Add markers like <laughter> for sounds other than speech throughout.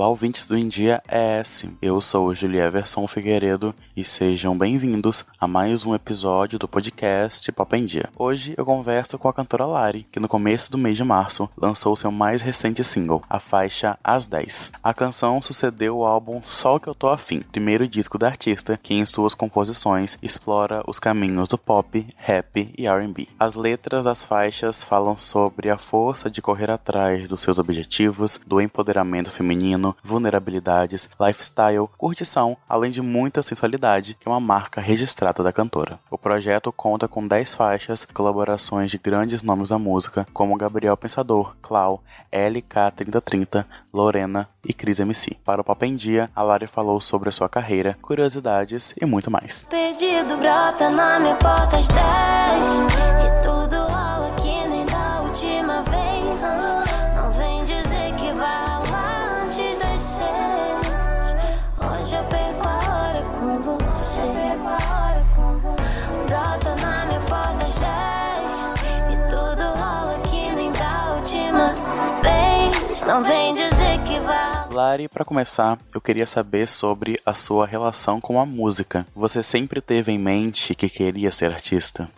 Olá, ouvintes do India ES. Eu sou Julia Everson Figueiredo e sejam bem-vindos a mais um episódio do podcast Pop em Dia. Hoje eu converso com a cantora Lari, que no começo do mês de março lançou seu mais recente single, a faixa As 10. A canção sucedeu o álbum Só Que Eu Tô Afim, primeiro disco da artista que em suas composições explora os caminhos do pop, rap e R&B. As letras das faixas falam sobre a força de correr atrás dos seus objetivos, do empoderamento feminino, vulnerabilidades, lifestyle, curtição, além de muita sensualidade, que é uma marca registrada da cantora. O projeto conta com 10 faixas, colaborações de grandes nomes da música, como Gabriel Pensador, Clau, LK3030, Lorena e Cris MC. Para o Pop em Dia, a Lari falou sobre a sua carreira, curiosidades e muito mais. Pedido brota na minha porta às 10 Não vem dizer que vai Lari, para começar, eu queria saber sobre a sua relação com a música. Você sempre teve em mente que queria ser artista?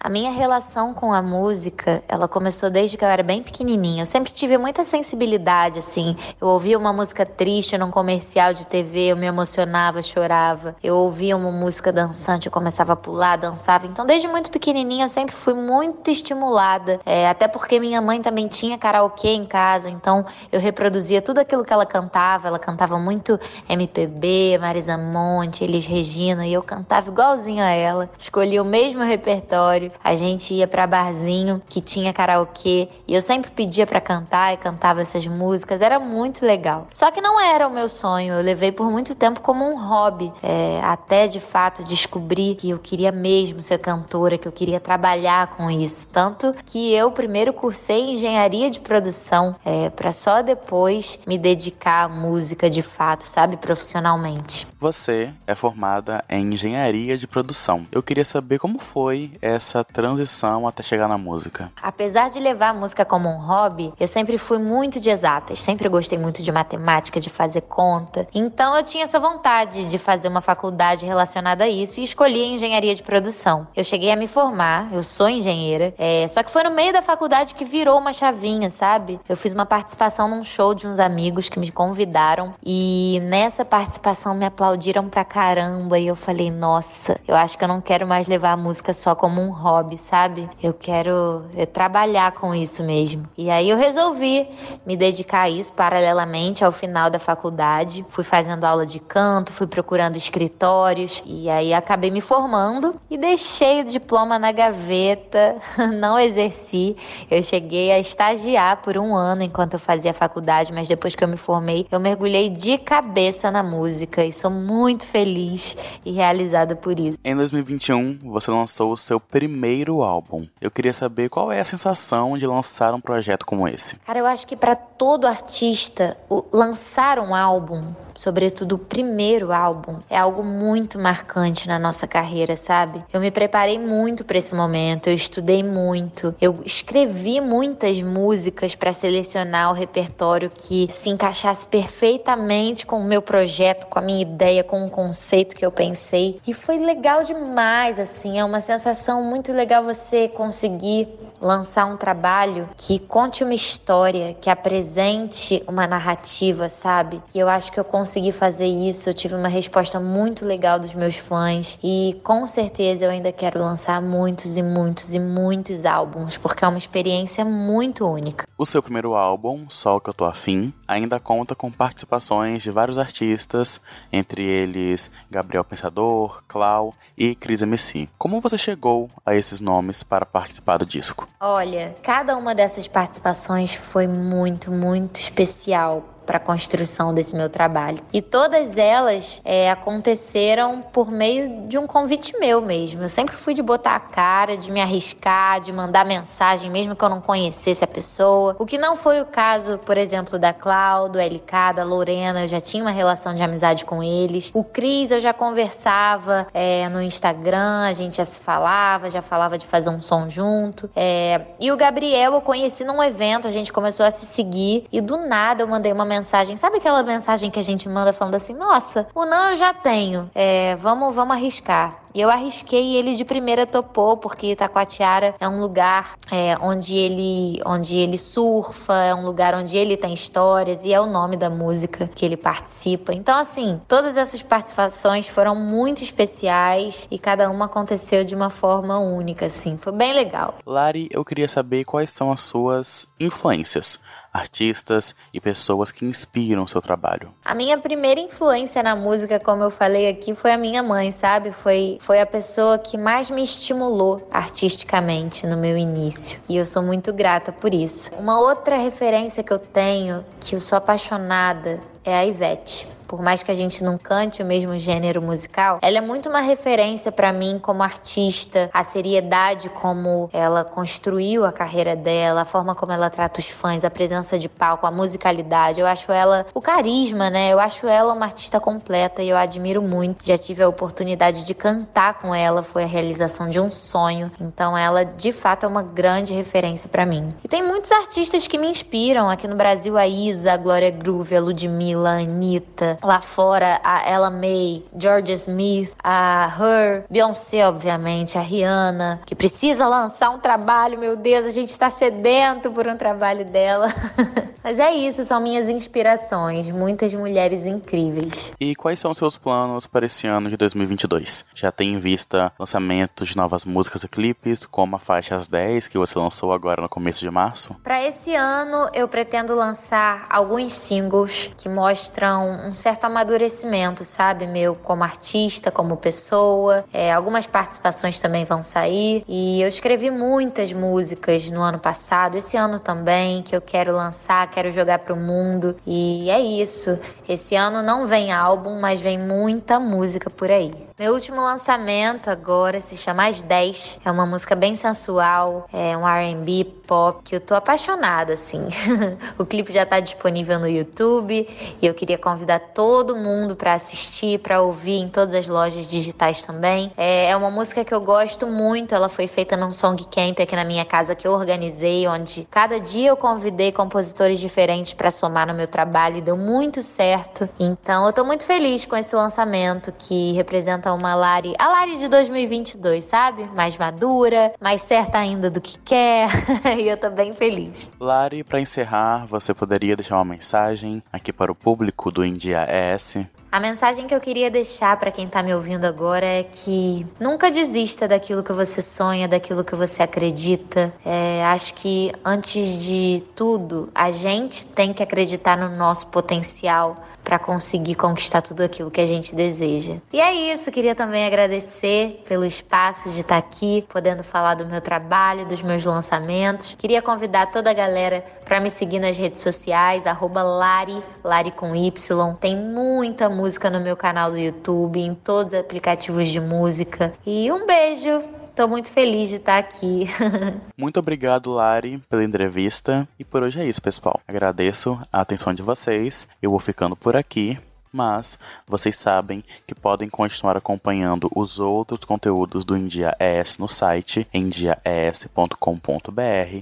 A minha relação com a música, ela começou desde que eu era bem pequenininha. Eu sempre tive muita sensibilidade, assim. Eu ouvia uma música triste num comercial de TV, eu me emocionava, chorava. Eu ouvia uma música dançante, eu começava a pular, dançava. Então, desde muito pequenininha, eu sempre fui muito estimulada. É, até porque minha mãe também tinha karaokê em casa, então eu reproduzia tudo aquilo que ela cantava. Ela cantava muito MPB, Marisa Monte, Elis Regina, e eu cantava igualzinho a ela. Escolhia o mesmo repertório. A gente ia para barzinho que tinha karaokê e eu sempre pedia para cantar e cantava essas músicas. Era muito legal. Só que não era o meu sonho. Eu levei por muito tempo como um hobby, é, até de fato descobrir que eu queria mesmo ser cantora, que eu queria trabalhar com isso. Tanto que eu primeiro cursei engenharia de produção é, para só depois me dedicar à música de fato, sabe, profissionalmente. Você é formada em engenharia de produção. Eu queria saber como foi essa transição até chegar na música. Apesar de levar a música como um hobby, eu sempre fui muito de exatas, sempre gostei muito de matemática, de fazer conta. Então eu tinha essa vontade de fazer uma faculdade relacionada a isso e escolhi a engenharia de produção. Eu cheguei a me formar, eu sou engenheira, é, só que foi no meio da faculdade que virou uma chavinha, sabe? Eu fiz uma participação num show de uns amigos que me convidaram e nessa participação me aplaudiram pra caramba e eu falei, nossa, eu acho que eu não quero mais levar a música só como um hobby, sabe? Eu quero é, trabalhar com isso mesmo. E aí eu resolvi me dedicar a isso paralelamente ao final da faculdade. Fui fazendo aula de canto, fui procurando escritórios e aí acabei me formando e deixei o diploma na gaveta, <laughs> não exerci. Eu cheguei a estagiar por um ano enquanto eu fazia faculdade, mas depois que eu me formei, eu mergulhei de cabeça na música e sou muito feliz e realizada por isso. Em 2021, você lançou o seu primeiro álbum. Eu queria saber qual é a sensação de lançar um projeto como esse. Cara, eu acho que para todo artista, lançar um álbum, sobretudo o primeiro álbum, é algo muito marcante na nossa carreira, sabe? Eu me preparei muito para esse momento, eu estudei muito, eu escrevi muitas músicas para selecionar o repertório que se encaixasse perfeitamente com o meu projeto, com a minha ideia, com o conceito que eu pensei. E foi legal demais, assim, é uma sensação muito legal você conseguir lançar um trabalho que conte uma história, que apresente uma narrativa, sabe? E eu acho que eu consegui fazer isso. Eu tive uma resposta muito legal dos meus fãs e com certeza eu ainda quero lançar muitos e muitos e muitos álbuns, porque é uma experiência muito única. O seu primeiro álbum, Sol Que Eu Tô Afim, ainda conta com participações de vários artistas, entre eles Gabriel Pensador, Clau e Cris MC. Como você chegou a esses nomes para participar do disco? Olha, cada uma dessas participações foi muito, muito especial para a construção desse meu trabalho. E todas elas é, aconteceram por meio de um convite meu mesmo. Eu sempre fui de botar a cara, de me arriscar, de mandar mensagem, mesmo que eu não conhecesse a pessoa. O que não foi o caso, por exemplo, da Cláudio, do LK, da Lorena, eu já tinha uma relação de amizade com eles. O Cris, eu já conversava é, no Instagram, a gente já se falava, já falava de fazer um som junto. É, e o Gabriel eu conheci num evento, a gente começou a se seguir e do nada eu mandei uma mensagem mensagem. Sabe aquela mensagem que a gente manda falando assim: nossa, o não eu já tenho. É, vamos, vamos arriscar. E eu arrisquei ele de primeira topou, porque Itacoatiara é um lugar é, onde, ele, onde ele surfa, é um lugar onde ele tem histórias e é o nome da música que ele participa. Então, assim, todas essas participações foram muito especiais e cada uma aconteceu de uma forma única, assim. Foi bem legal. Lari, eu queria saber quais são as suas influências artistas e pessoas que inspiram seu trabalho? A minha primeira influência na música, como eu falei aqui, foi a minha mãe, sabe? Foi, foi a pessoa que mais me estimulou artisticamente no meu início. E eu sou muito grata por isso. Uma outra referência que eu tenho, que eu sou apaixonada, é a Ivete por mais que a gente não cante o mesmo gênero musical, ela é muito uma referência para mim como artista, a seriedade como ela construiu a carreira dela, a forma como ela trata os fãs, a presença de palco, a musicalidade. Eu acho ela o carisma, né? Eu acho ela uma artista completa e eu admiro muito. Já tive a oportunidade de cantar com ela, foi a realização de um sonho. Então ela, de fato, é uma grande referência para mim. E tem muitos artistas que me inspiram aqui no Brasil, a Isa, a Glória Groove, a Ludmilla, a Anitta, Lá fora, a Ella May, Georgia Smith, a Her, Beyoncé, obviamente, a Rihanna, que precisa lançar um trabalho, meu Deus, a gente está sedento por um trabalho dela. <laughs> Mas é isso, são minhas inspirações, muitas mulheres incríveis. E quais são seus planos para esse ano de 2022? Já tem em vista lançamentos de novas músicas e clipes, como a faixa As 10, que você lançou agora no começo de março? Para esse ano, eu pretendo lançar alguns singles que mostram um certo amadurecimento, sabe? Meu como artista, como pessoa. É, algumas participações também vão sair. E eu escrevi muitas músicas no ano passado, esse ano também, que eu quero lançar, quero jogar pro mundo. E é isso. Esse ano não vem álbum, mas vem muita música por aí. Meu último lançamento agora se chama As 10. É uma música bem sensual, é um R&B pop que eu tô apaixonada assim. <laughs> o clipe já tá disponível no YouTube e eu queria convidar todo mundo para assistir, para ouvir em todas as lojas digitais também. É, é uma música que eu gosto muito, ela foi feita num song camp aqui na minha casa que eu organizei, onde cada dia eu convidei compositores diferentes para somar no meu trabalho e deu muito certo. Então eu tô muito feliz com esse lançamento que representa uma Lari, a Lari de 2022, sabe? Mais madura, mais certa ainda do que quer. <laughs> e eu tô bem feliz. Lari, para encerrar, você poderia deixar uma mensagem aqui para o público do India ES? A mensagem que eu queria deixar para quem tá me ouvindo agora é que nunca desista daquilo que você sonha, daquilo que você acredita. É, acho que antes de tudo, a gente tem que acreditar no nosso potencial para conseguir conquistar tudo aquilo que a gente deseja. E é isso, queria também agradecer pelo espaço de estar aqui, podendo falar do meu trabalho, dos meus lançamentos. Queria convidar toda a galera para me seguir nas redes sociais, Lari, Lari com Y. Tem muita música no meu canal do YouTube, em todos os aplicativos de música. E um beijo! Tô muito feliz de estar aqui. <laughs> muito obrigado, Lari, pela entrevista. E por hoje é isso, pessoal. Agradeço a atenção de vocês. Eu vou ficando por aqui. Mas vocês sabem que podem continuar acompanhando os outros conteúdos do India ES no site endiaes.com.br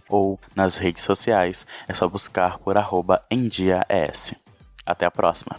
ou nas redes sociais. É só buscar por arroba endiaes. Até a próxima.